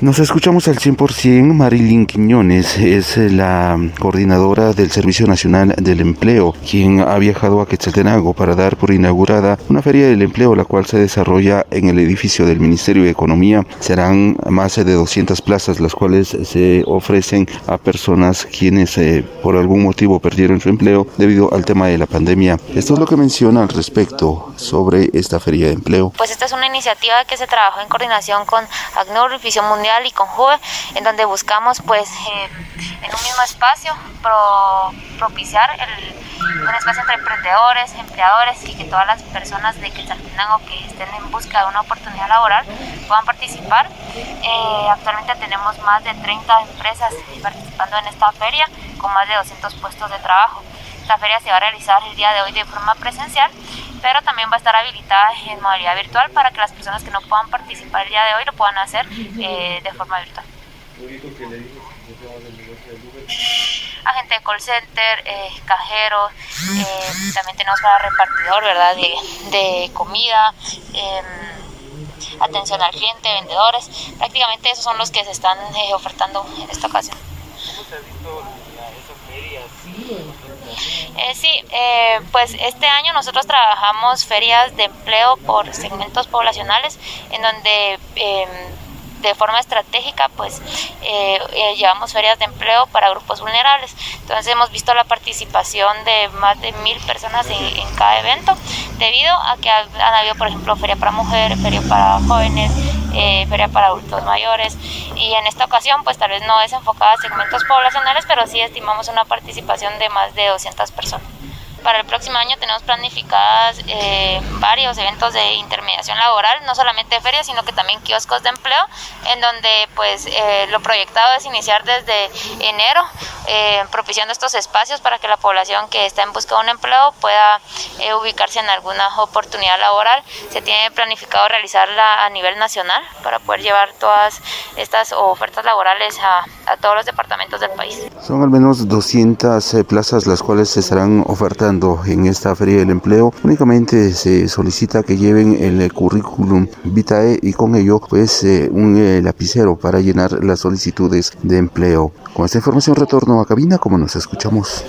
Nos escuchamos al 100%. Marilyn Quiñones es la coordinadora del Servicio Nacional del Empleo, quien ha viajado a Quetzaltenango para dar por inaugurada una feria del empleo, la cual se desarrolla en el edificio del Ministerio de Economía. Serán más de 200 plazas, las cuales se ofrecen a personas quienes eh, por algún motivo perdieron su empleo debido al tema de la pandemia. Esto es lo que menciona al respecto sobre esta feria de empleo. Pues esta es una iniciativa que se trabajó en coordinación con ACNUR, Visión Mundial y con JUVE, en donde buscamos pues eh, en un mismo espacio propiciar un espacio entre emprendedores, empleadores y que todas las personas de Quetzaltenango que estén en busca de una oportunidad laboral puedan participar. Eh, actualmente tenemos más de 30 empresas participando en esta feria con más de 200 puestos de trabajo. Esta feria se va a realizar el día de hoy de forma presencial pero también va a estar habilitada en modalidad virtual para que las personas que no puedan participar el día de hoy lo puedan hacer eh, de forma virtual. Agente de call center, eh, cajeros, eh, también tenemos para repartidor, ¿verdad? De, de comida, em, atención al cliente, vendedores. Prácticamente esos son los que se están ofertando en esta ocasión. ¿Cómo se ha visto esas ferias? Eh, sí, eh, pues este año nosotros trabajamos ferias de empleo por segmentos poblacionales en donde em, de forma estratégica pues eh, llevamos ferias de empleo para grupos vulnerables. Entonces hemos visto la participación de más de mil personas en, cada evento debido a que han habido por ejemplo feria para mujeres, feria para jóvenes, eh, feria para adultos mayores y en esta ocasión pues tal vez no es enfocada a segmentos poblacionales, pero sí estimamos una participación de más de 200 personas. Para el próximo año tenemos planificadas eh, varios eventos de intermediación laboral, no solamente ferias, sino que también kioscos de empleo, en donde pues eh, lo proyectado es iniciar desde enero, eh, propiciando estos espacios para que la población que está en busca de un empleo pueda ubicarse en alguna oportunidad laboral. Se tiene planificado realizarla a nivel nacional para poder llevar todas estas ofertas laborales a, a todos los departamentos del país. Son al menos 200 plazas las cuales se estarán ofertando en esta feria del empleo. Únicamente se solicita que lleven el currículum vitae y con ello pues eh, un eh, lapicero para llenar las solicitudes de empleo. Con esta información retorno a cabina como nos escuchamos.